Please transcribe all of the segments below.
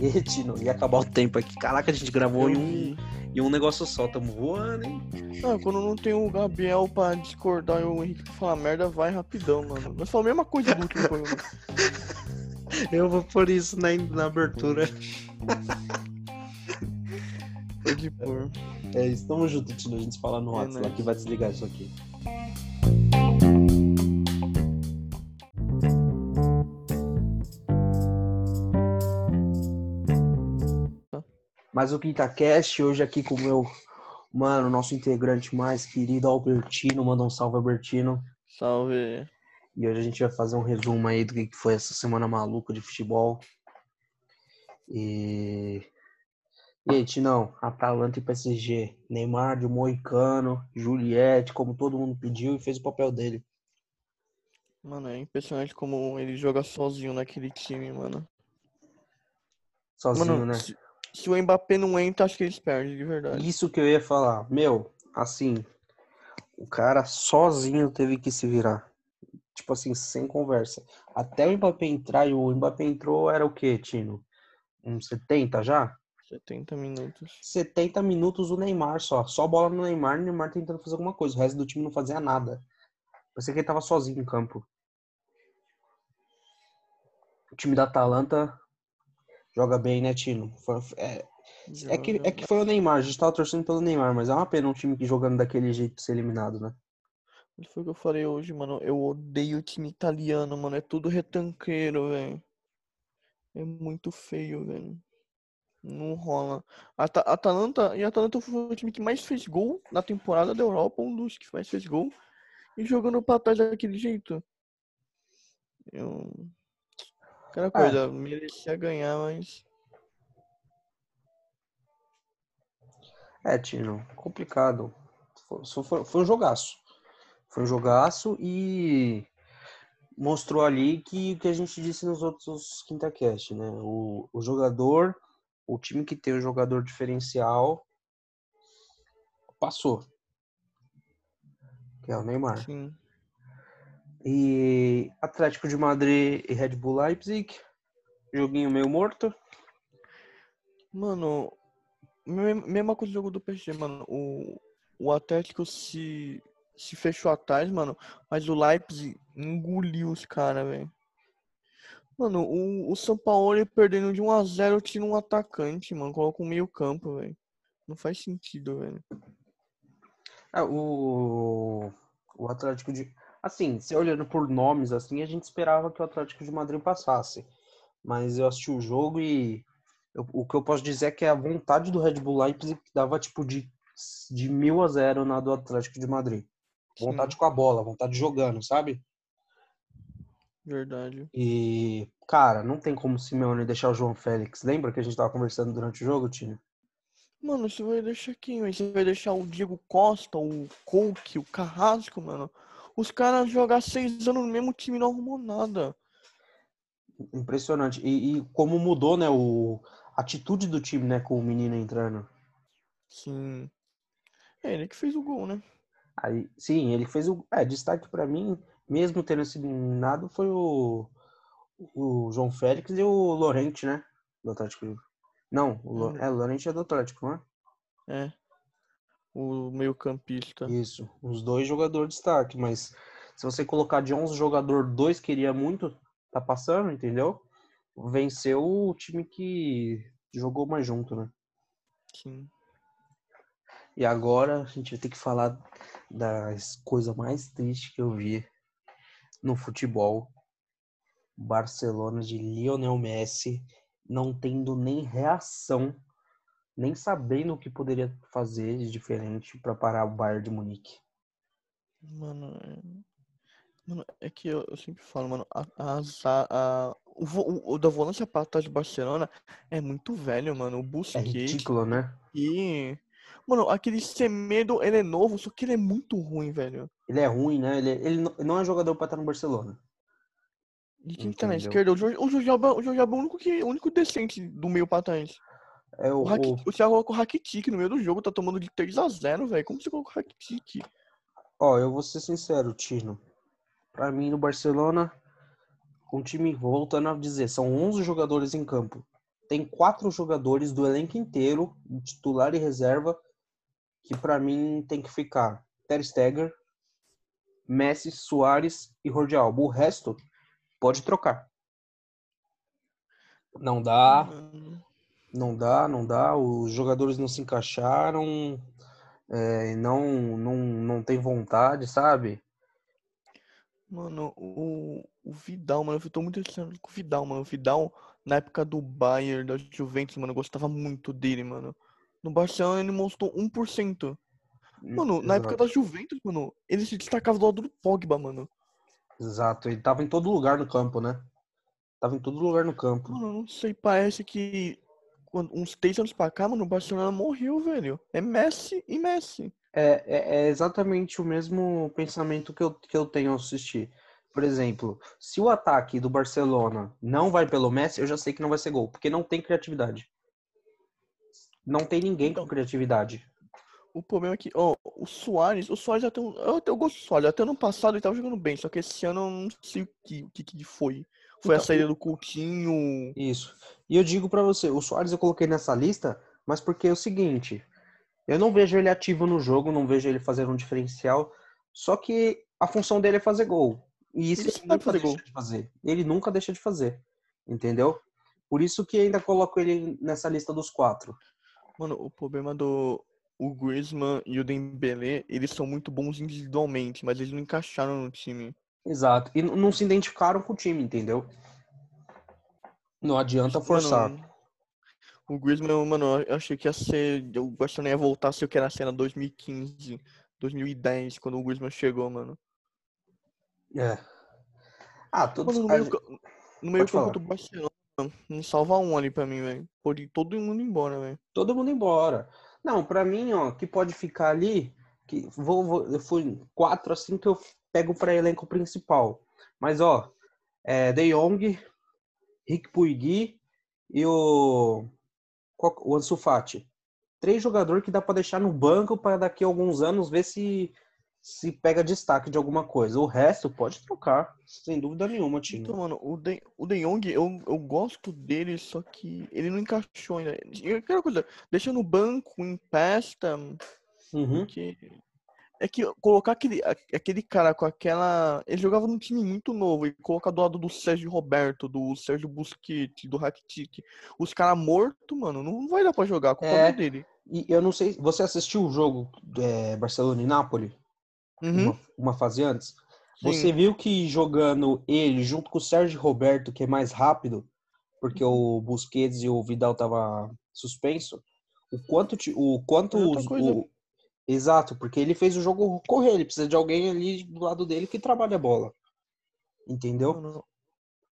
E, Tino, ia acabar o tempo aqui. Caraca, a gente gravou em um, em um negócio só. Tamo voando, hein? Ah, quando não tem o Gabriel pra discordar e o Henrique pra falar merda, vai rapidão, mano. Nós falamos a mesma coisa do último programa. Eu vou por isso na, na abertura. Pode pôr. É isso, tamo junto, Tino. A gente fala no É WhatsApp lá nóis. que vai desligar isso aqui. Mas o QuintaCast, hoje aqui com o meu, mano, nosso integrante mais querido, Albertino. Manda um salve, Albertino. Salve. E hoje a gente vai fazer um resumo aí do que foi essa semana maluca de futebol. E. E aí, Tinão, Atalanta e PSG. Neymar de Moicano, Juliette, como todo mundo pediu e fez o papel dele. Mano, é impressionante como ele joga sozinho naquele time, mano. Sozinho, mano, né? se, se o Mbappé não entra, acho que eles perdem, de verdade. Isso que eu ia falar. Meu, assim, o cara sozinho teve que se virar. Tipo assim, sem conversa. Até o Mbappé entrar, e o Mbappé entrou, era o quê, Tino? Uns 70 já? 70 minutos. 70 minutos o Neymar só. Só bola no Neymar, o Neymar tentando fazer alguma coisa. O resto do time não fazia nada. Parecia que ele tava sozinho em campo. O time da Atalanta joga bem, né, Tino? É, é que, é que foi o Neymar, a gente tava torcendo pelo Neymar, mas é uma pena um time que jogando daquele jeito ser eliminado, né? Foi o que eu falei hoje, mano. Eu odeio o time italiano, mano. É tudo retanqueiro, velho. É muito feio, velho. Não rola. Ata Atalanta, e Atalanta foi o time que mais fez gol na temporada da Europa, um dos que mais fez gol. E jogando pra trás daquele jeito. Eu... Aquela coisa, merecia ganhar, mas. É, Tino, complicado. Foi, foi, foi um jogaço. Foi um jogaço e mostrou ali que o que a gente disse nos outros quinta-cast, né? O, o jogador, o time que tem o jogador diferencial passou. Que é o Neymar. Sim. E Atlético de Madrid e Red Bull Leipzig. Joguinho meio morto. Mano, me- mesma coisa do jogo do PSG, mano. O, o Atlético se, se fechou atrás, mano. Mas o Leipzig engoliu os caras, velho. Mano, o, o São Paulo perdendo de 1x0 tira um atacante, mano. Coloca um meio campo, velho. Não faz sentido, velho. É, o, o Atlético de. Assim, se olhando por nomes assim, a gente esperava que o Atlético de Madrid passasse. Mas eu assisti o jogo e eu- o que eu posso dizer é que a vontade do Red Bull Leipzig dava tipo de, de mil a zero na do Atlético de Madrid. Vontade Sim, com a bola, vontade jogando, sabe? verdade. E, cara, não tem como o Simeone deixar o João Félix. Lembra que a gente tava conversando durante o jogo, time? Mano, você vai deixar quem? Você vai deixar o Diego Costa, o Coque, o Carrasco, mano? Os caras jogar seis anos no mesmo time não arrumou nada. Impressionante. E, e como mudou, né, o, a atitude do time, né, com o menino entrando. Sim. É ele que fez o gol, né? Aí, sim, ele fez o. É, destaque pra mim, mesmo tendo sido eliminado, foi o, o João Félix e o Lorente, né? Do Atlético. Não, o, Hum. é, o Lorente é do Atlético, não é? O meio-campista. Isso, os dois jogadores de destaque, mas se você colocar de 11 jogadores, dois queria muito, tá passando, entendeu? Venceu o time que jogou mais junto, né? Sim. E agora a gente vai ter que falar das coisas mais tristes que eu vi no futebol. Barcelona de Lionel Messi não tendo nem reação, nem sabendo o que poderia fazer de diferente para parar o Bayern de Munique. Mano, é... Mano, é que eu, eu sempre falo, mano, a, a, a- o, o, o da volância pra trás do Barcelona é muito velho, mano. O É Busquets ridículo, né? e... Mano, aquele Semedo, ele é novo, só que ele é muito ruim, velho. Ele é ruim, né? Ele, ele não- é jogador para estar no Barcelona. E quem que tá na Entendeu. esquerda? O Jorge, o Jorge Alba, o Jorge Alba é o único, que, o único decente do meio pra trás. É o, O, Raki- o- o Thiago coloca o Rakitic no meio do jogo, tá tomando de 3x0, velho. Como você coloca o Rakitic? Ó, eu vou ser sincero, Tino. Pra mim, no Barcelona, um time, voltando a dizer, são 11 jogadores em campo. Tem quatro jogadores do elenco inteiro, titular e reserva, que para mim tem que ficar Ter Stegen, Messi, Soares e Jordi Alba. O resto pode trocar. Não dá. Não dá, não dá. Os jogadores não se encaixaram. É, não, não, não tem vontade, sabe? Mano, o, o Vidal, mano, eu tô muito decepcionado com o Vidal, mano. O Vidal, na época do Bayern, da Juventus, mano, eu gostava muito dele, mano. No Barcelona ele mostrou 1%. Mano, Exato. na época da Juventus, mano, ele se destacava do lado do Pogba, mano. Exato, ele tava em todo lugar no campo, né? Tava em todo lugar no campo. Mano, não sei, parece que uns três anos pra cá, mano, o Barcelona morreu, velho. É Messi e Messi. É, é, é, exatamente o mesmo pensamento que eu, que eu tenho ao assistir. Por exemplo, se o ataque do Barcelona não vai pelo Messi, eu já sei que não vai ser gol, porque não tem criatividade. Não tem ninguém então, com criatividade. O problema é que, ó, o Soares, o Soares até um, eu, eu gosto do Soares, até ano passado ele tava jogando bem, só que esse ano eu não sei o que, o que, que foi. Foi então, a saída do Coutinho. Isso. E eu digo para você, o Soares eu coloquei nessa lista, mas porque é o seguinte, eu não vejo ele ativo no jogo, não vejo ele fazendo um diferencial, só que a função dele é fazer gol. E isso ele, ele nunca fazer deixa gol. de fazer. Ele nunca deixa de fazer. Entendeu? Por isso que ainda coloco ele nessa lista dos quatro. Mano, o problema do o Griezmann e o Dembélé, eles são muito bons individualmente, mas eles não encaixaram no time. Exato. E não se identificaram com o time, entendeu? Não adianta forçar. Mano, o Griezmann, mano, eu achei que ia ser. Eu gostaria ia voltar se eu que era a cena 2015, 2010, quando o Griezmann chegou, mano. É. Ah, todos no meio, no meio campo do Barcelona, não salva um ali pra mim, velho. Pode ir todo mundo embora, velho. Todo mundo embora. Não, pra mim, ó, que pode ficar ali, que vou, vou eu fui quatro assim que eu pego para elenco principal. Mas ó, é De Jong, Rick Puigui e o o Ansu Fati. Três jogadores que dá para deixar no banco para daqui a alguns anos ver se se pega destaque de alguma coisa. O resto pode trocar, sem dúvida nenhuma, time. Então, mano, o De, o de Jong, eu, eu gosto dele, só que ele não encaixou ainda. Aquela coisa, deixa no banco, empresta, uhum. porque é que colocar aquele, aquele cara com aquela. Ele jogava num time muito novo e colocar do lado do Sérgio Roberto, do Sérgio Busquets, do Rakitic, os caras mortos, mano, não vai dar pra jogar com o é, dele. E eu não sei. Você assistiu o jogo é, Barcelona e Nápoles? Uhum. Uma, uma, fase antes? Sim. Você viu que jogando ele junto com o Sérgio Roberto, que é mais rápido, porque o Busquets e o Vidal tava suspenso, o quanto, o quanto é os, o, Exato, porque ele fez o jogo correr, ele precisa de alguém ali do lado dele que trabalha a bola. Entendeu? Não, não.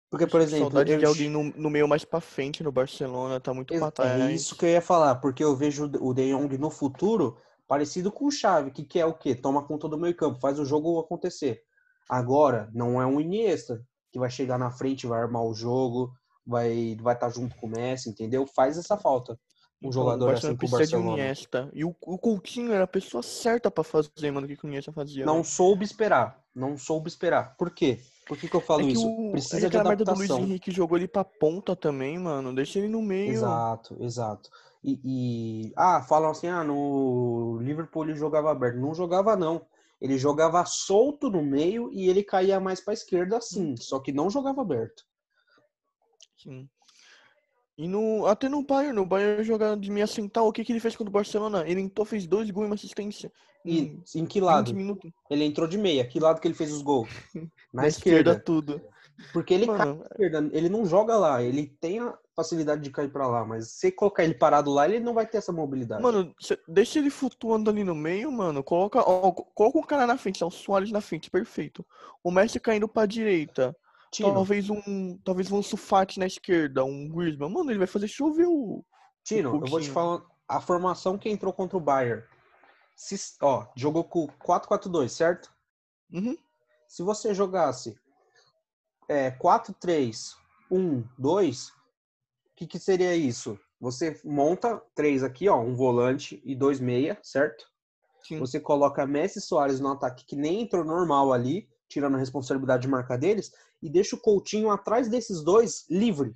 Porque, por exemplo. Saudade eu... de alguém no, no meio mais pra frente no Barcelona, tá muito é, É isso que eu ia falar, porque eu vejo o De Jong no futuro parecido com o Xavi, que quer o quê? Toma conta do meio campo, faz o jogo acontecer. Agora, não é um Iniesta que vai chegar na frente, vai armar o jogo, vai vai estar tá junto com o Messi, entendeu? Faz essa falta um jogador assim pro Barcelona. De Iniesta. E o, o Coutinho era a pessoa certa para fazer, mano, o que o Iniesta fazia. Não soube esperar. Não soube esperar. Por quê? Por que, que eu falo é isso? O, Precisa é de adaptação. merda do Luiz Henrique jogou ele pra ponta também, mano. Deixa ele no meio. Exato, exato. E, e... ah, falam assim, ah, no Liverpool ele jogava aberto. Não jogava, não. Ele jogava solto no meio e ele caía mais pra esquerda assim. Só que não jogava aberto. Sim. E no, até no Bayern, no Bayern jogando de meia central, o que, que ele fez contra o Barcelona? Ele entrou, fez dois gols e uma assistência. Em, em que lado? Minutos. Ele entrou de meia. Que lado que ele fez os gols? Na, Na esquerda. esquerda. tudo. Porque ele Mano, na esquerda, ele não joga lá, ele tem a facilidade de cair para lá, mas se colocar ele parado lá, ele não vai ter essa mobilidade. Mano, deixa ele flutuando ali no meio, mano. Coloca, ó, coloca um cara na frente, é o Soares na frente, perfeito. O Messi caindo pra direita. Tino. Talvez um. Talvez um Sufati na esquerda, um Griezmann. Mano, ele vai fazer chover o. Tino, o eu vou te falar a formação que entrou contra o Bayern. Se, ó, jogou com 4-4-2, certo? Uhum. Se você jogasse é, 4-3, 1, 2, o que, que seria isso? Você monta três aqui, ó, um volante e dois meia, certo? Sim. Você coloca Messi Soares no ataque que nem entrou normal ali tirando a responsabilidade de marcar deles, e deixa o Coutinho atrás desses dois livre.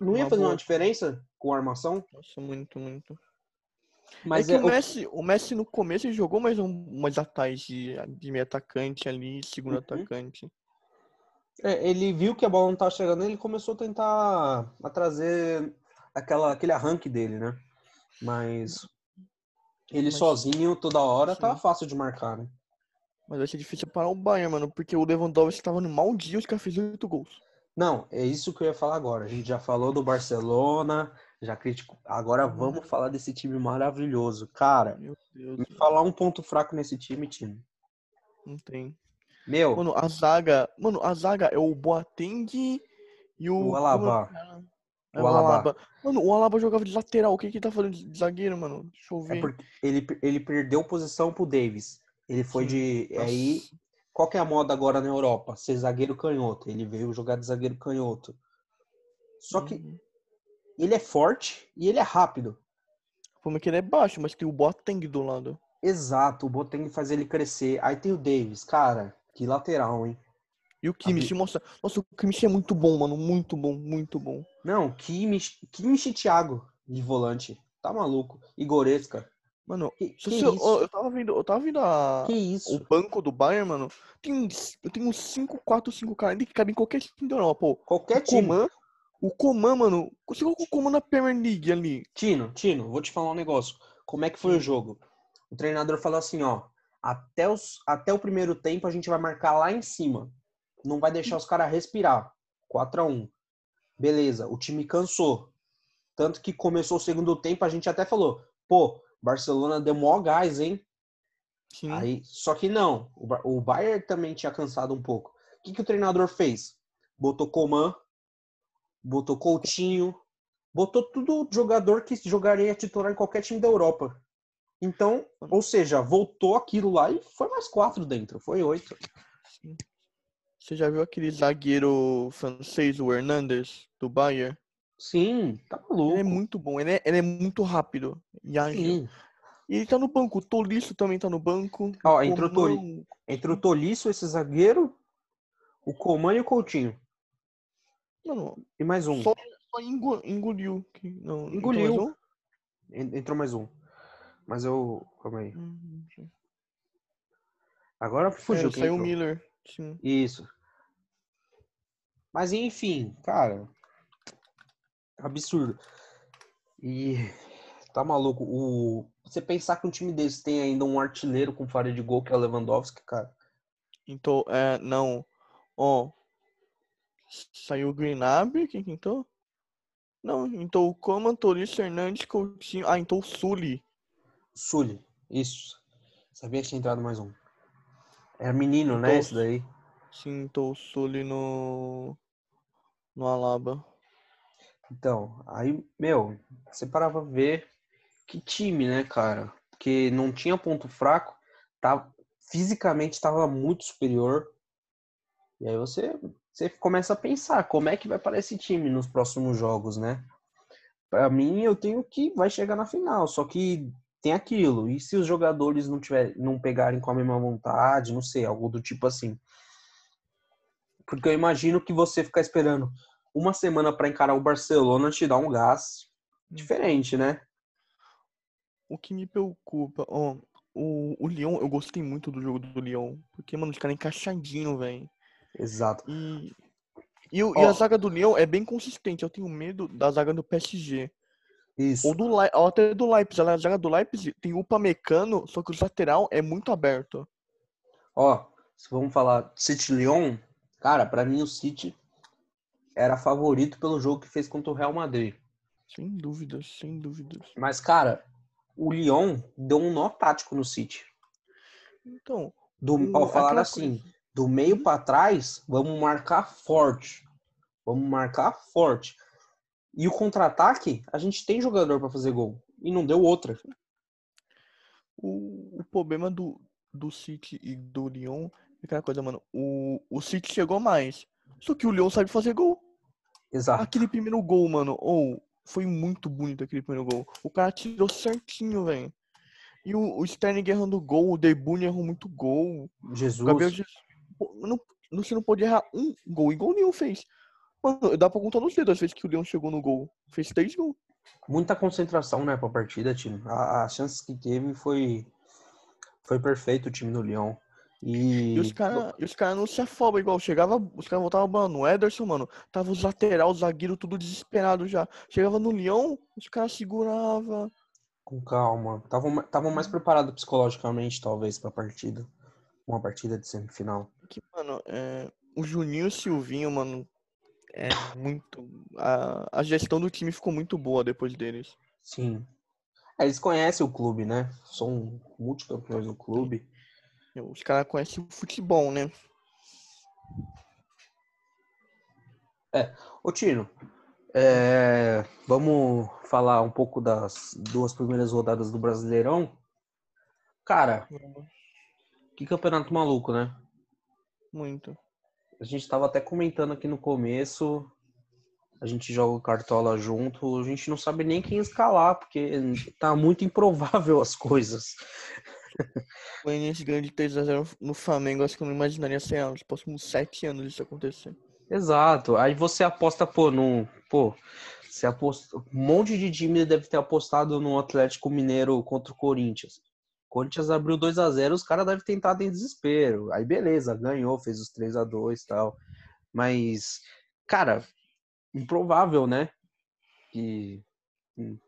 Não ia Uma fazer boa. uma diferença com a armação? Nossa, muito, muito. Mas é é, o, Messi, o Messi no começo jogou mais um, mais atrás de, de meio atacante ali, segundo Uhum. atacante. É, ele viu que a bola não estava chegando, ele começou a tentar a trazer aquela, aquele arranque dele, né? Mas ele Mas- sozinho, toda hora, Sim. tava fácil de marcar, né? Mas vai ser difícil parar o Bayern, mano, porque o Lewandowski tava no mau dia, os caras fez oito gols. Não, é isso que eu ia falar agora. A gente já falou do Barcelona, já criticou. Agora Uhum. vamos falar desse time maravilhoso. Cara, me falar um ponto fraco nesse time, time. não tem. Meu, Mano, a zaga. Mano, a zaga é o Boateng e o. O Alaba. é o? É O Alaba. Alaba. Mano, o Alaba jogava de lateral. O que que tá falando de zagueiro, mano? Deixa eu ver. é porque ele, ele perdeu posição pro Davis. Ele foi Sim. de. Aí, Nossa. qual que é a moda agora na Europa? Ser zagueiro canhoto. Ele veio jogar de zagueiro canhoto. Só que Uhum. ele é forte e ele é rápido. Como é que ele é baixo, mas tem o Boateng do lado. Exato, o Boateng faz ele crescer. Aí tem o Davis, cara, que lateral, hein? E o Kimmich, mostra. Nossa, o Kimmich é muito bom, mano. Muito bom, muito bom. Não, Kimmich, Kimmich e Thiago de volante. Tá maluco. E Goretzka. Mano, Que, que ó, eu tava vendo, eu tava vendo a, o banco do Bayern, mano. Tem, eu tenho uns 5, 4, 5 caras que cabem em qualquer time da Europa, pô. Qualquer O time. Coman, o Coman, mano. Você colocou o Coman na Premier League ali. Tino, Tino, vou te falar um negócio. Como é que foi o jogo? O treinador falou assim, ó, até, os, até o primeiro tempo a gente vai marcar lá em cima. Não vai deixar os caras respirar. 4 a 1 Beleza, o time cansou. Tanto que começou o segundo tempo, a gente até falou, pô, Barcelona deu mó gás, hein? Sim. Aí, só que não, o, o Bayern também tinha cansado um pouco. O que, que o treinador fez? Botou Coman, botou Coutinho, botou tudo jogador que jogaria titular em qualquer time da Europa. Então, ou seja, voltou aquilo lá e foi mais quatro dentro, foi oito. Sim. Você já viu aquele zagueiro francês, o Hernandes, do Bayern? Sim, tá maluco. Ele é muito bom, ele é, ele é muito rápido e ágil. Sim. E ele tá no banco, o Tolisso também tá no banco. Ó, o entrou o Entre o Tolisso, esse zagueiro, o Coman e o Coutinho. Mano, E mais um. só, só engo- engoliu. Não, entrou mais Engoliu. um? En- Entrou mais um. Mas eu. Calma aí. Hum, Agora fugiu. é, quem saiu o. Miller. Sim. Isso. Mas enfim, cara. Absurdo. E tá maluco. O... Você pensar que um time desse tem ainda um artilheiro com falha de gol, que é o Lewandowski, cara. Então, é, não. Ó. Saiu o Greenabe, quem que entrou? Não, então o Coman, Tolisso, Hernandes, Coutinho. Ah, então o Sully. Sully. Isso. Sabia que tinha entrado mais um. Era menino, né? Então, Esse daí. Sim, então o Sully no. No Alaba. Então, aí, meu, você parava ver que time, né, cara? Porque não tinha ponto fraco, tá, fisicamente estava muito superior. E aí você, você começa a pensar como é que vai parar esse time nos próximos jogos, né? Pra mim, eu tenho que vai chegar na final, só que tem aquilo. E se os jogadores não tiver, não pegarem com a mesma vontade, não sei, algo do tipo assim. Porque eu imagino que você ficar esperando uma semana para encarar o Barcelona te dá um gás diferente, né? O que me preocupa, ó, o, o Lyon, eu gostei muito do jogo do Lyon. Porque, mano, os caras encaixadinho, velho. Exato. E, e, o- e Ó. a zaga do Lyon é bem consistente. Eu tenho medo da zaga do PSG. Isso. Ou, do, ou até do Leipzig. A zaga do Leipzig tem o Upamecano, só que o lateral é muito aberto. Ó, se vamos falar City Lyon, cara, para mim o City era favorito pelo jogo que fez contra o Real Madrid. Sem dúvidas, sem dúvidas. Mas, cara, o Lyon deu um nó tático no City. Então, Do, o- ó, falaram aquela assim, coisa- do meio para trás, vamos marcar forte. Vamos marcar forte. E o contra-ataque, a gente tem jogador para fazer gol. E não deu outra. O, o problema do, do City e do Lyon é aquela coisa, mano. O, o City chegou mais. Só que o Lyon sabe fazer gol. Exato. Aquele primeiro gol, mano. Ou foi muito bonito aquele primeiro gol. O cara tirou certinho, velho. E o, o Sterling errando gol, o De Bruyne errou muito gol. O Jesus. Gabriel Jesus, não, você não pode errar um gol. E gol nenhum fez. Mano, dá pra contar nos dedos as vezes que o Leão chegou no gol. Fez três gols. Muita concentração, né, pra partida, time. A, as chances que teve foi, foi perfeito o time do Leão. E, E os caras cara não se afobam igual. Chegava, os caras voltavam mano, no Ederson, mano. Tava os lateral, os zagueiro, tudo desesperado já. Chegava no Leão, os caras seguravam. com calma. Estavam tavam mais preparados psicologicamente, talvez, pra partida. Uma partida de semifinal. Que, mano, é, o Juninho e o Silvinho, mano, é muito. A, a gestão do time ficou muito boa depois deles. Sim. É, eles conhecem o clube, né? São multicampeões do clube. Os caras conhecem o futebol, né? Ô, Tino, é, vamos falar um pouco das duas primeiras rodadas do Brasileirão. Cara, que campeonato maluco, né? Muito. A gente tava até comentando aqui no começo. A gente joga o cartola junto. A gente não sabe nem quem escalar, porque tá muito improvável as coisas. Goianiense ganhou de 3x0 no Flamengo, acho que eu não imaginaria 100 anos. Nos próximos 7 anos isso acontecer. Exato. Aí você aposta, pô, no. Pô, você aposta. Um monte de time deve ter apostado no Atlético Mineiro contra o Corinthians. O Corinthians abriu 2 a 0 os caras devem ter entrado em desespero. Aí beleza, ganhou, fez os 3 a 2 e tal. Mas, cara, improvável, né? Que. hum,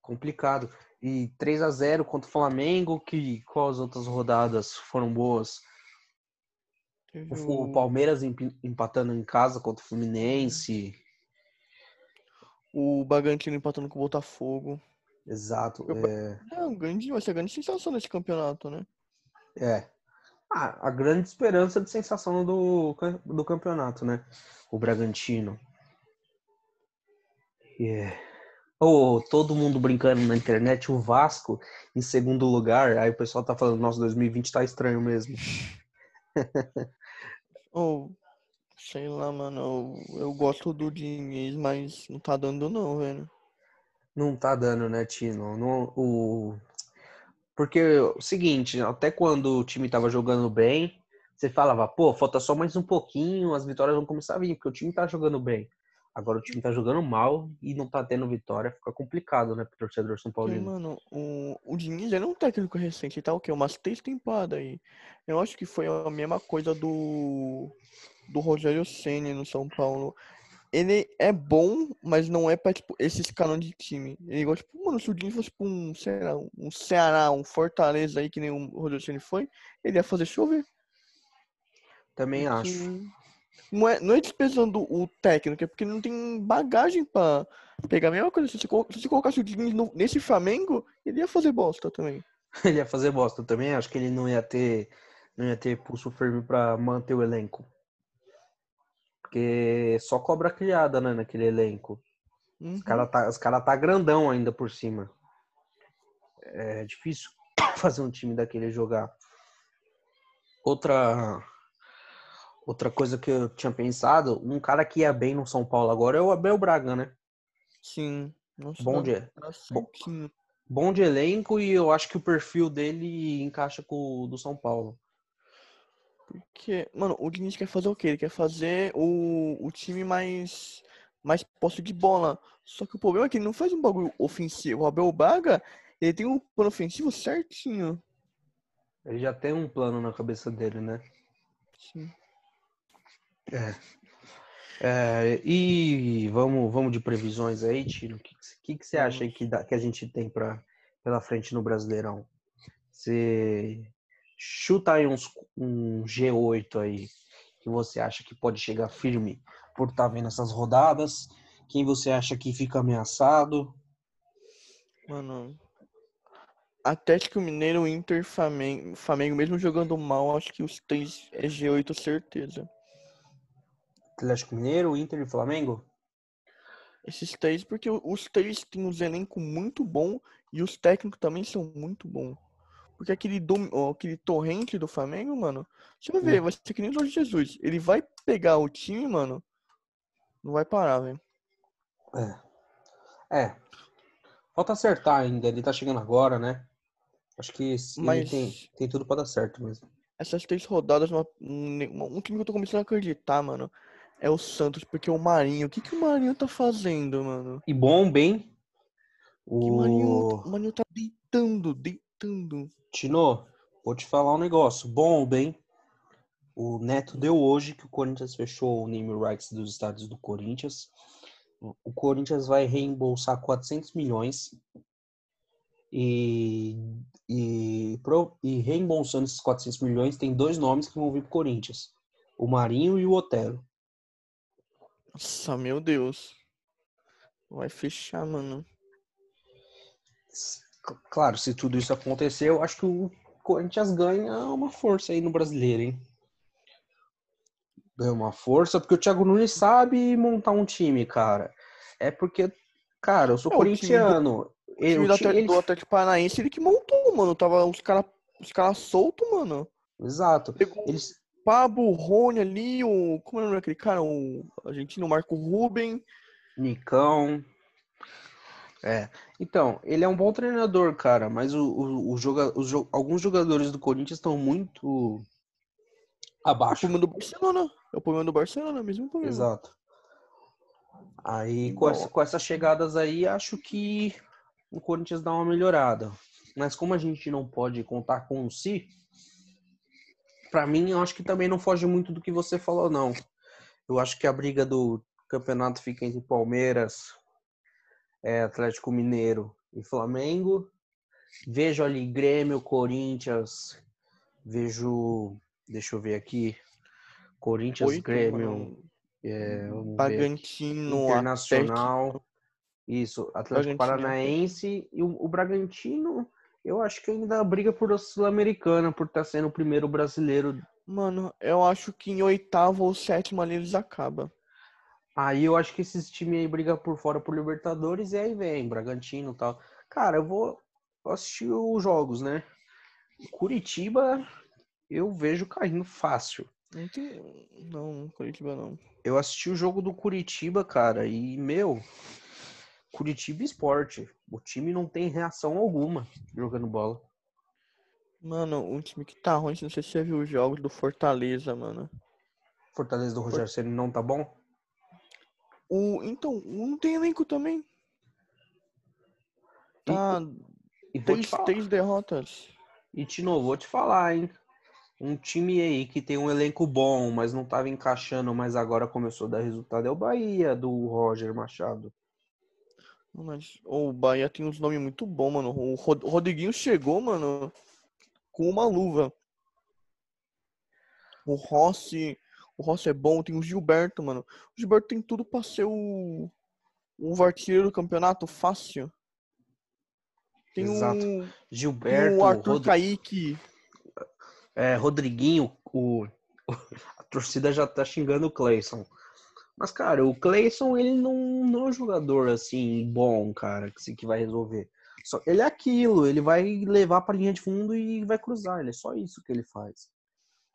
Complicado. E 3 a 0 contra o Flamengo, que quais outras rodadas foram boas? Teve O, Palmeiras empatando em casa contra o Fluminense. o Bragantino empatando com o Botafogo. Exato. É, É um grande, vai ser a grande sensação nesse campeonato, né? é. Ah, a grande esperança de sensação do, do campeonato, né? O Bragantino. É. Ô, todo mundo brincando na internet, o Vasco em segundo lugar. Aí o pessoal tá falando, nossa, 2020 tá estranho mesmo. Ou, sei lá, mano, eu, eu gosto do Diniz, mas não tá dando não, velho. Não tá dando, né, Tino? Não, o... Porque o seguinte, até quando o time tava jogando bem, você falava, pô, falta só mais um pouquinho, as vitórias vão começar a vir, porque o time tá jogando bem. Agora o time tá jogando mal e não tá tendo vitória, fica complicado, né, pro torcedor São Paulino. mano, o, o Diniz ele é um técnico recente, tá o quê? Umas três temporadas aí. Eu acho que foi a mesma coisa do, do Rogério Ceni no São Paulo. Ele é bom, mas não é pra, tipo, esses canão de time. Ele igual, tipo, mano, se o Diniz fosse pra um, sei lá, um Ceará, um Fortaleza aí, que nem o Rogério Ceni foi, ele ia fazer chover. Também acho. Não é, não é desprezando o técnico, é porque ele não tem bagagem pra pegar a mesma coisa. Se você, colo- se você colocasse o Diniz no- nesse Flamengo, ele ia fazer bosta também. Ele ia fazer bosta também, acho que ele não ia ter não ia ter pulso firme pra manter o elenco. Porque só cobra criada, né, naquele elenco. Uhum. Os caras tá, os cara tá grandão ainda por cima. É difícil fazer um time daquele jogar. Outra outra coisa que eu tinha pensado, um cara que ia bem no São Paulo agora é o Abel Braga, né? Sim. Nossa, Bom de, certinho. bom de elenco e eu acho que o perfil dele encaixa com o do São Paulo. Porque, mano, o Diniz quer fazer o quê? Ele quer fazer o, o time mais, mais posse de bola. Só que o problema é que ele não faz um bagulho ofensivo. O Abel Braga, ele tem um plano ofensivo certinho. Ele já tem um plano na cabeça dele, né? Sim. É, e vamos, vamos de previsões aí, Tiro. O que, que, que você acha que, dá- que a gente tem pra, pela frente no Brasileirão? Você chuta aí uns, um G8 aí que você acha que pode chegar firme por estar vendo essas rodadas? Quem você acha que fica ameaçado? Mano, Atlético Mineiro, Inter, Flamengo, Flamengo, mesmo jogando mal, acho que os três é G8 certeza. Atlético Mineiro, Inter e Flamengo? Esses três, porque os três têm um elenco muito bom e os técnicos também são muito bons. Porque aquele, dom, aquele torrente do Flamengo, mano, você vai ver, vai ser que nem o Jorge Jesus. Ele vai pegar o time, mano, não vai parar, velho. É. É. Falta acertar ainda. Ele tá chegando agora, né? Acho que ele Mas- tem, tem tudo pra dar certo mesmo. essas três rodadas, uma, um, um time que eu tô começando a acreditar, mano, é o Santos, porque o Marinho, o que, que o Marinho tá fazendo, mano? E bom, bem. O... O Marinho, o Marinho tá deitando, deitando. Tino, vou te falar um negócio. Bom, bem. O Neto deu hoje que o Corinthians fechou o name rights dos estádios do Corinthians. O Corinthians vai reembolsar 400 milhões e, e, e reembolsando esses 400 milhões tem dois nomes que vão vir pro Corinthians. O Marinho e o Otero. Nossa, meu Deus. Vai fechar, mano. Claro, se tudo isso acontecer, eu acho que o Corinthians ganha uma força aí no brasileiro, hein? Ganha uma força, porque o Thiago Nunes sabe montar um time, cara. É porque, cara, eu sou é, corintiano. O time, do, o time do Atlético Paranaense, ele que montou, mano. Tava os caras os cara soltos, mano. Exato. Pegou Eles... Pablo, Rony ali, o. Como é o nome daquele cara? O argentino Marco Ruben. Nicão. É. Então, ele é um bom treinador, cara, mas o, o, o joga, os, alguns jogadores do Corinthians estão muito abaixo. É o problema do Barcelona. É o problema do Barcelona, mesmo problema. Exato. Aí, com, essa, com essas chegadas aí, acho que o Corinthians dá uma melhorada. Mas como a gente não pode contar com o si, para mim, eu acho que também não foge muito do que você falou, não. Eu acho que a briga do campeonato fica entre Palmeiras, é, Atlético Mineiro e Flamengo. Vejo ali Grêmio, Corinthians, vejo, deixa eu ver aqui, Corinthians, Oito, Grêmio, é, Bragantino, Internacional, Atlético. isso, Atlético Paranaense e o, o, Bragantino, eu acho que ainda briga por Sul-Americana, por estar tá sendo o primeiro brasileiro. Mano, eu acho que em oitavo ou sétimo ali eles acabam. Aí eu acho que esses times aí brigam por fora por Libertadores e aí vem Bragantino e tal. Cara, eu vou assistir os jogos, né? Curitiba eu vejo caindo fácil. Não, tem... não, Curitiba não. Eu assisti o jogo do Curitiba, cara, e, meu, Curitiba Esporte. O time não tem reação alguma jogando bola. Mano, um time que tá ruim, não sei se você viu os jogos do Fortaleza, mano. Fortaleza do Rogério Ceni não tá bom? O, então, não tem elenco também. Tá. E, e três, três derrotas. E novo, vou te falar, hein? Um time aí que tem um elenco bom, mas não tava encaixando, mas agora começou a dar resultado é o Bahia, do Roger Machado. Mas o Bahia tem uns nomes muito bons, mano. O Rodriguinho chegou, mano, com uma luva. O Rossi, o Rossi é bom, tem o Gilberto, mano. O Gilberto tem tudo pra ser o, o artilheiro do campeonato fácil. Tem Exato. o Gilberto, o Arthur Rod... Kaique. É, Rodriguinho, o... a torcida já tá xingando o Clayson. Mas, cara, o Clayson, ele não, não é um jogador, assim, bom, cara, que, que vai resolver. Só, ele é aquilo, ele vai levar pra linha de fundo e vai cruzar. Ele é só isso que ele faz.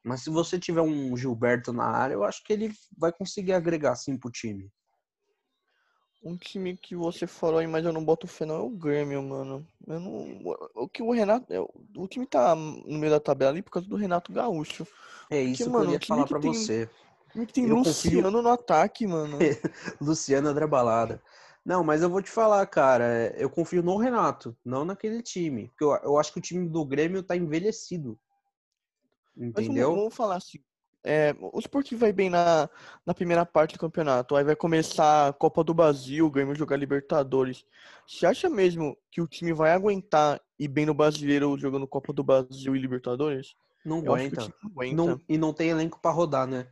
Mas se você tiver um Gilberto na área, eu acho que ele vai conseguir agregar sim pro time. Um time que você falou aí, mas eu não boto fé não, é o Grêmio, mano. Eu não, o que o Renato. É, o time tá no meio da tabela ali por causa do Renato Gaúcho. É isso Porque, que mano, eu ia falar pra tem, você. Que tem eu Luciano confio... no ataque, mano. Luciano André Balada. Não, mas eu vou te falar, cara. Eu confio no Renato, não naquele time. Porque eu, eu acho que o time do Grêmio tá envelhecido. Entendeu? Mas vamos, falar assim. É, o Sport vai bem na, na primeira parte do campeonato. Aí vai começar a Copa do Brasil, o Grêmio jogar Libertadores. Você acha mesmo que o time vai aguentar ir bem no brasileiro jogando Copa do Brasil e Libertadores? Não aguenta. Não aguenta. Não, e não tem elenco para rodar, né?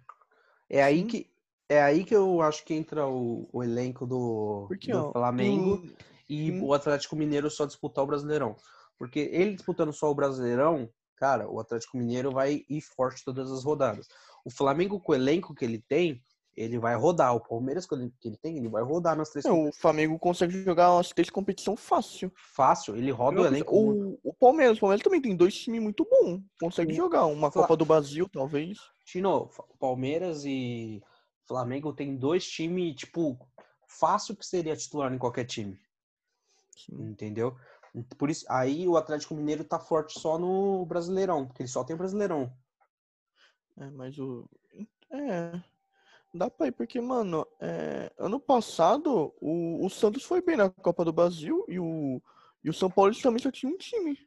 É aí que é aí que eu acho que entra o, o elenco do, Porque, do ó, Flamengo e o Atlético Mineiro só disputar o Brasileirão. Porque ele disputando só o Brasileirão, cara, o Atlético Mineiro vai ir forte todas as rodadas. O Flamengo, com o elenco que ele tem, ele vai rodar. O Palmeiras, o que ele tem, ele vai rodar nas três. É, o Flamengo consegue jogar umas três competições fácil. Fácil, ele roda o elenco. O, o Palmeiras, o Palmeiras também tem dois times muito bons. Consegue jogar uma Fla... Copa do Brasil, talvez. Tino, Palmeiras e Flamengo tem dois times, tipo, fácil que seria titular em qualquer time. Sim. Entendeu? Por isso, aí o Atlético Mineiro tá forte só no Brasileirão, porque ele só tem Brasileirão. É, mas o. É. Dá pra ir, porque, mano, é, ano passado o, o Santos foi bem na Copa do Brasil e o, e o São Paulo também só tinha um time.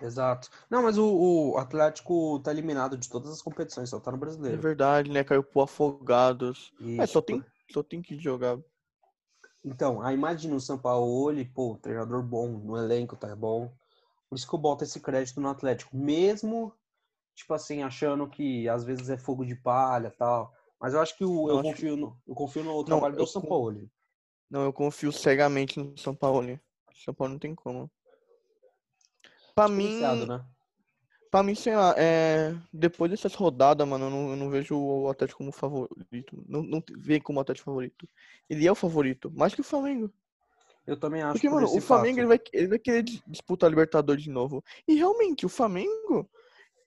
Exato. Não, mas o, o Atlético tá eliminado de todas as competições, só tá no É brasileiro. verdade, né? Caiu pro Afogados. É, só tem, só tem que jogar. Então, aí imagina o Sampaoli, pô, treinador bom, no elenco tá bom. Por isso que eu boto esse crédito no Atlético. Mesmo, tipo assim, achando que às vezes é fogo de palha e tal. Mas eu acho que o, Não, eu, confio no, eu confio no trabalho do eu con- Sampaoli. Não, eu confio cegamente no São Paulo. São Paulo não tem como. Pra mim, né? pra mim, sei lá, é, depois dessas rodadas, mano, eu não, eu não vejo o Atlético como favorito. Não, não vê como Atlético favorito. Ele é o favorito, mais que o Flamengo. Eu também acho Porque, por mano, o Flamengo ele vai, ele vai querer dis- disputar a Libertadores de novo. E realmente, o Flamengo,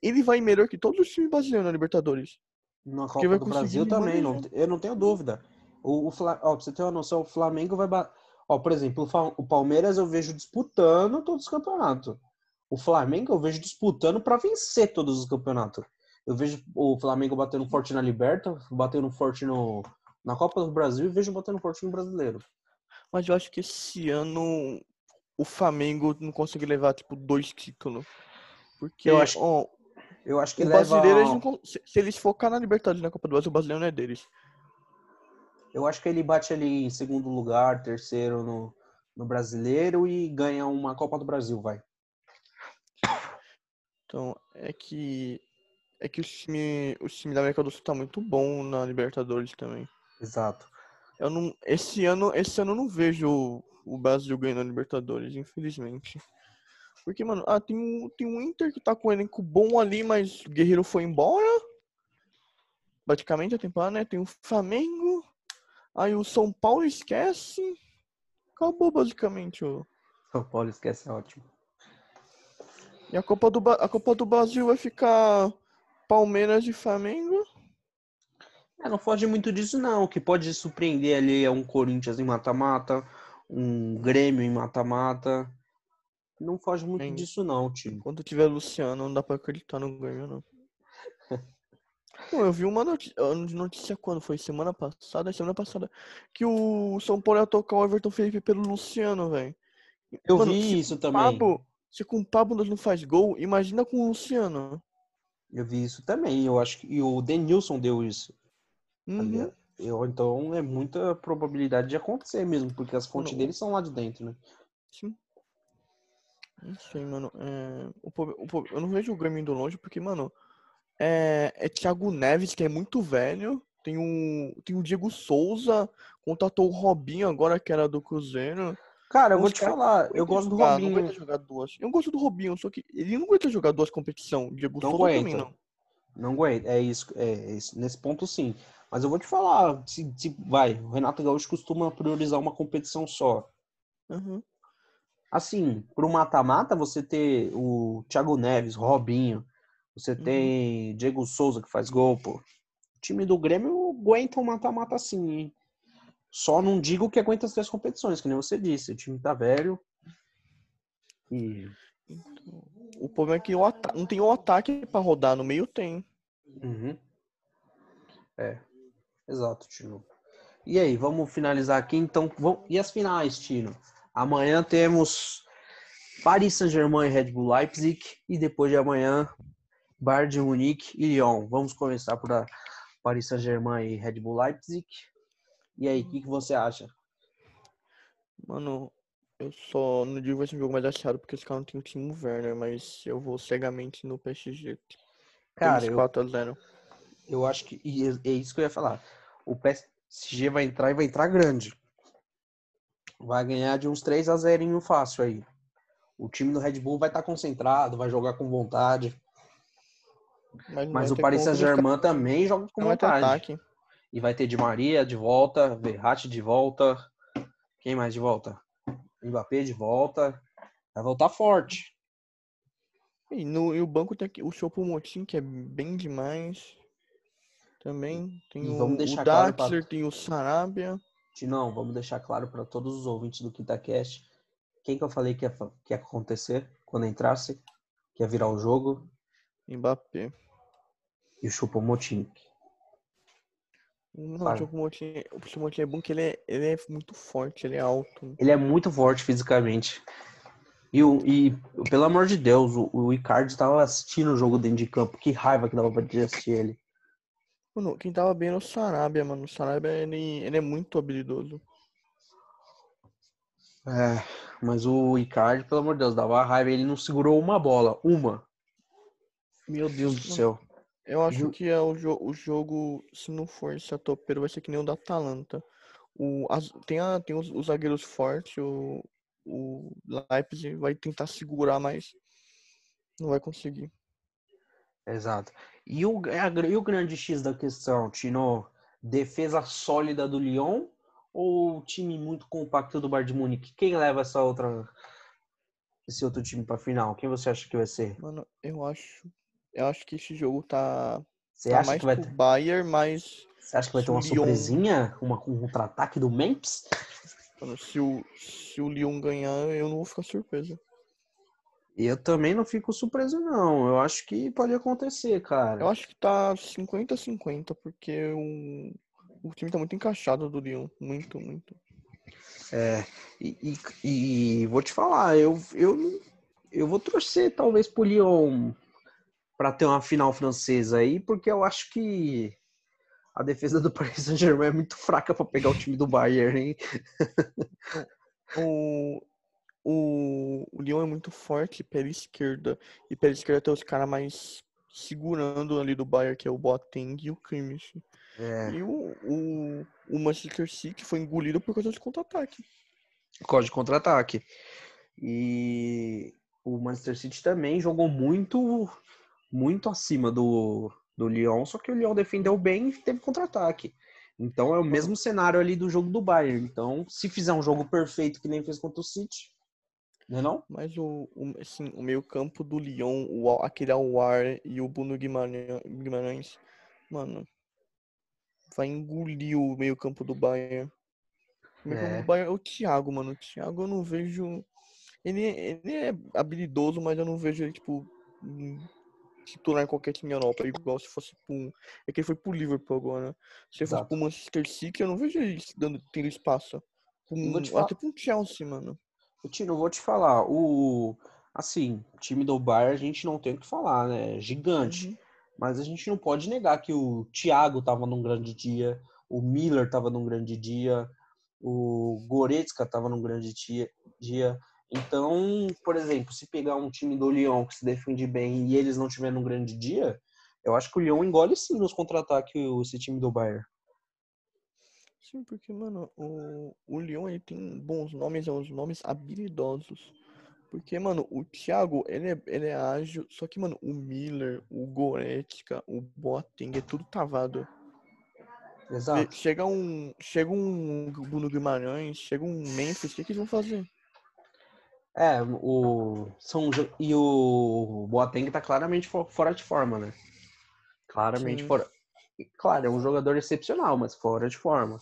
ele vai melhor que todos os times brasileiros na Libertadores. Na Copa do Brasil também, não, eu não tenho dúvida. O, o ó, pra você ter uma noção, o Flamengo vai. ba- Ó, por exemplo, o, o Palmeiras eu vejo disputando todos os campeonatos. O Flamengo eu vejo disputando para vencer todos os campeonatos. Eu vejo o Flamengo batendo forte na Liberta, batendo forte no, na Copa do Brasil e vejo batendo forte no Brasileiro. Mas eu acho que esse ano o Flamengo não consegue levar, tipo, dois títulos. Porque, Eu acho- ó, Eu acho que o leva. brasileiro, eles não se, se eles focar na Libertadores na Copa do Brasil, o brasileiro não é deles. Eu acho que ele bate ali em segundo lugar, terceiro no, no Brasileiro e ganha uma Copa do Brasil, vai. Então, é que. É que o time, o time da América do Sul tá muito bom na Libertadores também. Exato. Eu não, esse ano, esse ano eu não vejo o, o Brasil ganhando a Libertadores, infelizmente. Porque, mano, ah, tem um, tem um Inter que tá com um elenco bom ali, mas o Guerreiro foi embora. Praticamente a temporada, né? Tem o Flamengo. Aí o São Paulo esquece. Acabou basicamente o. São Paulo esquece, é ótimo. E a Copa do, a Copa do Brasil vai ficar Palmeiras e Flamengo. É, não foge muito disso, não. O que pode surpreender ali é um Corinthians em mata-mata, um Grêmio em mata-mata. Não foge muito disso, não, time. Quando tiver Luciano, não dá pra acreditar no Grêmio, não. Pô, eu vi uma notícia, notícia quando foi? Semana passada? Semana passada. Que o São Paulo ia tocar o Everton Felipe pelo Luciano, velho. Eu Mano, vi isso também. Pablo, se com o Pablo nós não faz gol, imagina com o Luciano. Eu vi isso também. Eu acho que e o Denilson deu isso. Uhum. Eu, então é muita probabilidade de acontecer mesmo, porque as fontes Mano, o- deles são lá de dentro, né? Sim. Não sei, mano. É, o, o eu não vejo o Grêmio indo longe, porque, mano, é, é Thiago Neves, que é muito velho. Tem o, tem o Diego Souza, contratou o Robinho agora, que era do Cruzeiro. Cara, eu vou te falar, Não eu gosto do jogar, Não Robinho. aguenta jogar duas. Eu gosto do Robinho, só que ele não aguenta jogar duas competições. Diego Não Souza também aguenta. não. Não aguenta, é isso, é isso, nesse ponto sim. Mas eu vou te falar, se, se- vai, o Renato Gaúcho costuma priorizar uma competição só. Uhum. Assim, pro mata-mata, você ter o Thiago Neves, Robinho, você Uhum. tem Diego Souza que faz gol, pô. O time do Grêmio aguenta um mata-mata sim, hein? Só não digo que aguenta as três competições, que nem você disse. O time tá velho. E. O problema é que não tem o ataque pra rodar, no meio tem. Uhum. É. Exato, Tino. E aí, vamos finalizar aqui então. Vamos... E as finais, Tino? Amanhã temos Paris Saint-Germain e Red Bull Leipzig. E depois de amanhã, Bayern de Munique e Lyon. Vamos começar por a Paris Saint-Germain e Red Bull Leipzig. E aí, o que, que você acha? Mano, eu só não digo que vai ser um jogo mais achado porque os caras não tem o time Werner, mas eu vou cegamente no PSG. Cara, eu, 4x0. eu acho que. E é isso que eu ia falar. O PSG vai entrar e vai entrar grande. Vai ganhar de uns 3 a 0 fácil aí. O time do Red Bull vai estar concentrado, vai jogar com vontade. Mas, Mas o Paris Saint-Germain também joga com não vontade. E vai ter Di Maria de volta, Verratti de volta. Quem mais de volta? Mbappé de volta. Vai voltar forte. E, no, e o banco tem aqui o Choupo-Moting, que é bem demais. Também tem E o, o deixar claro pra- Daxler, tem o Sarabia. Não, vamos deixar claro para todos os ouvintes do QuintaCast quem que eu falei que ia, que ia acontecer quando entrasse, que ia virar o jogo. Mbappé. E o Choupo-Moting. Não, o Choupo-Moting é bom que ele é, ele é muito forte, ele é alto. Ele é muito forte fisicamente. E, o- e pelo amor de Deus, o, o Icardi estava assistindo o jogo dentro de campo. Que raiva que dava pra assistir ele. Mano, quem tava bem era o Sarabia, mano. O Sarabia, ele, ele é muito habilidoso. É, mas o Icardi, pelo amor de Deus, dava raiva. Ele não segurou uma bola. Uma. Meu Deus do céu. Eu acho que é o, jo o jogo, se não for esse topeiro, vai ser que nem o da Atalanta. O, as- tem a, tem os, os zagueiros fortes, o, o Leipzig vai tentar segurar, mas não vai conseguir. Exato. E o, é a e o grande X da questão, Tino? Defesa sólida do Lyon ou time muito compacto do Bayern de Munique? Quem leva essa outra, esse outro time pra final? Quem você acha que vai ser? Mano, eu acho, eu acho que esse jogo tá, Você tá acha mais que vai ter, Bayern, mas você acha que vai ter uma Lyon- surpresinha? Uma, um contra-ataque do Memphis? mano, se o, se o Lyon ganhar, eu não vou ficar surpreso. Eu também não fico surpreso, não. Eu acho que pode acontecer, cara. Eu acho que tá 50-50, porque o, o time tá muito encaixado do Lyon. Muito, muito. É, e, e- e vou te falar, eu, eu, eu vou torcer talvez pro Lyon para ter uma final francesa aí, porque eu acho que a defesa do Paris Saint-Germain é muito fraca para pegar o time do Bayern, hein? O, o, o Lyon é muito forte pela esquerda. E pela esquerda tem os caras mais segurando ali do Bayern, que é o Boateng e o Kimmich. É, E o, o, o Manchester City foi engolido por causa de contra-ataque. código de contra-ataque. E o Manchester City também jogou muito, muito acima do, do Lyon, só que o Lyon defendeu bem e teve contra-ataque. Então é o mesmo cenário ali do jogo do Bayern. Então, se fizer um jogo perfeito que nem fez contra o City, não é não? Mas o, o, assim, o meio campo do Lyon, o, aquele Awar e o Bruno Guimarães, mano, vai engolir o meio campo do Bayern. O meio campo É. do Bayern é o Thiago, mano. O Thiago eu não vejo... Ele, ele é habilidoso, mas eu não vejo ele, tipo, hum, titular em qualquer time na Europa, igual se fosse pro... um- É que ele foi pro Liverpool agora, né? Se ele fosse pro Manchester City, eu não vejo ele dando, tendo espaço. Um, até pra um Chelsea, mano. Tino, eu vou te falar, o assim, time do Bayern a gente não tem o que falar, né? É Gigante. Uhum. Mas a gente não pode negar que o Thiago tava num grande dia, o Miller tava num grande dia, o Goretzka tava num grande dia. Então, por exemplo, se pegar um time do Lyon que se defende bem e eles não tiverem um grande dia, eu acho que o Lyon engole sim nos contra-ataques o- esse time do Bayern. Sim, porque, mano, o, o Lyon ele tem bons nomes, é uns nomes habilidosos. Porque, mano, o Thiago, ele é, ele é ágil, só que, mano, o Miller, o Goretzka, o Boateng, é tudo travado. Exato. Chega um, chega um Bruno Guimarães, chega um Memphis, o que, que eles vão fazer? É, o são e o Boateng tá claramente fo- fora de forma, né? Claramente Sim. fora. Claro, é um jogador excepcional, mas fora de forma.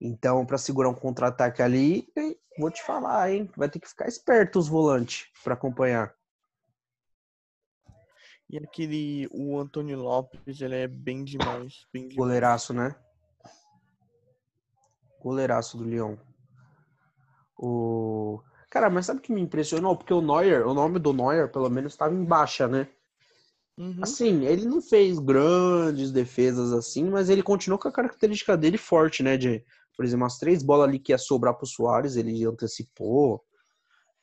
Então, pra segurar um contra-ataque ali, vou te falar, hein? Vai ter que ficar esperto os volantes pra acompanhar. E aquele, o Antônio Lopes, ele é bem demais, bem demais. Goleiraço, né? Goleiraço do Leão. O Cara, mas sabe o que me impressionou? Porque o Neuer, o nome do Neuer, pelo menos, estava em baixa, né? Uhum. Assim, ele não fez grandes defesas assim, mas ele continuou com a característica dele forte, né? De, por exemplo, as três bolas ali que ia sobrar pro Soares, ele antecipou.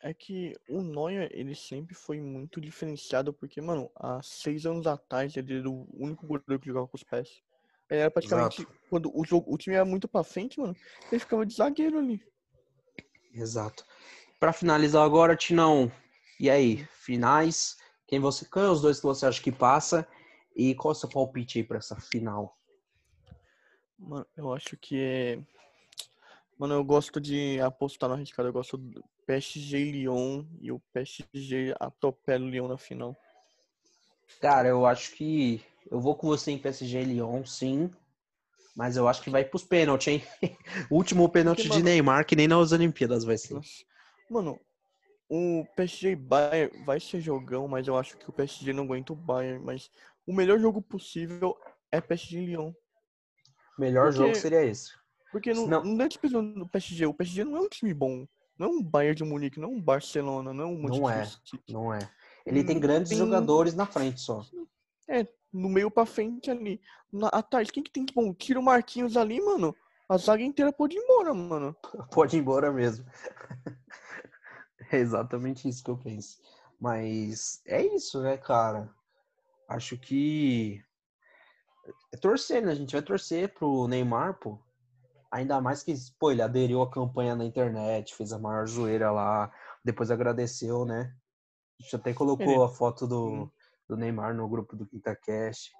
É que o Neuer, ele sempre foi muito diferenciado, porque, mano, há seis anos atrás ele era o único goleiro que jogava com os pés. Ele era praticamente, quando o jogo, o time era muito pra frente, mano, ele ficava de zagueiro ali. Exato. Pra finalizar agora, Tinão, e aí? Finais? Quem você quem é os dois que você acha que passa? E qual é o seu palpite aí pra essa final? Mano, eu acho que é. Mano, eu gosto de apostar no arriscado. Eu gosto do PSG e Lyon e o PSG atropela o Lyon na final. Cara, eu acho que eu vou com você em PSG e Lyon, sim. Mas eu acho que vai pros pênaltis, hein? Último pênalti de mano- Neymar, que nem nas Olimpíadas vai ser. Mano, o PSG Bayern vai ser jogão, mas eu acho que o PSG não aguenta o Bayern. Mas o melhor jogo possível é PSG e Lyon. Melhor Porque- jogo seria esse. Porque não, Não. não é tipo do PSG. O PSG não é um time bom. Não é um Bayern de Munique, não é um Barcelona, não é um Não é. Não é. Ele tem Hum, grandes tem- jogadores na frente só. É, no meio pra frente ali. Na, atrás, quem que tem de bom? Tira o Marquinhos ali, mano. A zaga inteira pode ir embora, mano. Pode ir embora mesmo. É exatamente isso que eu penso. Mas é isso, né, cara? Acho que é torcer, né? A gente vai torcer pro Neymar, pô. Ainda mais que, pô, ele aderiu à campanha na internet, fez a maior zoeira lá, depois agradeceu, né? A gente até colocou a foto do, Hum. do Neymar no grupo do QuintaCast.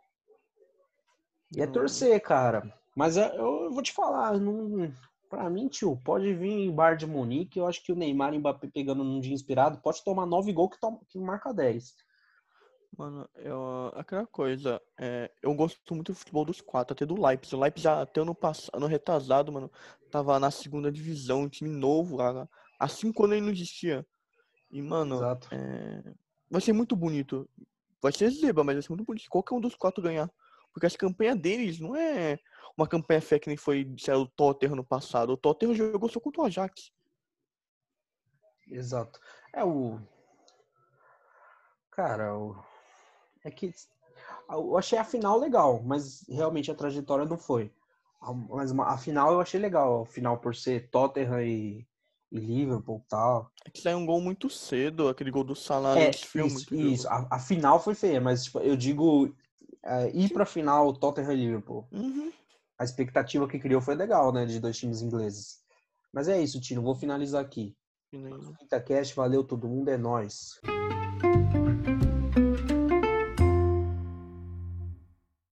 E é Hum. torcer, cara. Mas eu, eu vou te falar, não, pra mim, tio, pode vir em Bar de Munique. Eu acho que o Neymar e o Mbappé pegando num dia inspirado, pode tomar nove gols que, toma, que marca 10. Mano, eu, aquela coisa, é, eu gosto muito do futebol dos quatro, até do Leipzig. O Leipzig até ano passado, ano retrasado, mano, tava na segunda divisão, um time novo, há, há cinco anos ele não existia. E, mano, é, vai ser muito bonito. Vai ser zebra, mas vai ser muito bonito. Qualquer um dos quatro ganhar. Porque as campanhas deles não é uma campanha fé que nem foi sei o Tottenham no passado. O Tottenham jogou só contra o Ajax. Exato. É o. Cara, o. É que. Eu achei a final legal, mas realmente a trajetória não foi. A- Mas a final eu achei legal. A final por ser Tottenham e, e Liverpool e tal. É que saiu um gol muito cedo, aquele gol do Salah É, isso, muito isso. A, a final foi feia, mas tipo, eu digo é, ir pra final Tottenham e Liverpool. Uhum. A expectativa que criou foi legal, né? De dois times ingleses. Mas é isso, Tino. Vou finalizar aqui. Finaliza. Quinta Cast, valeu todo mundo, é nóis.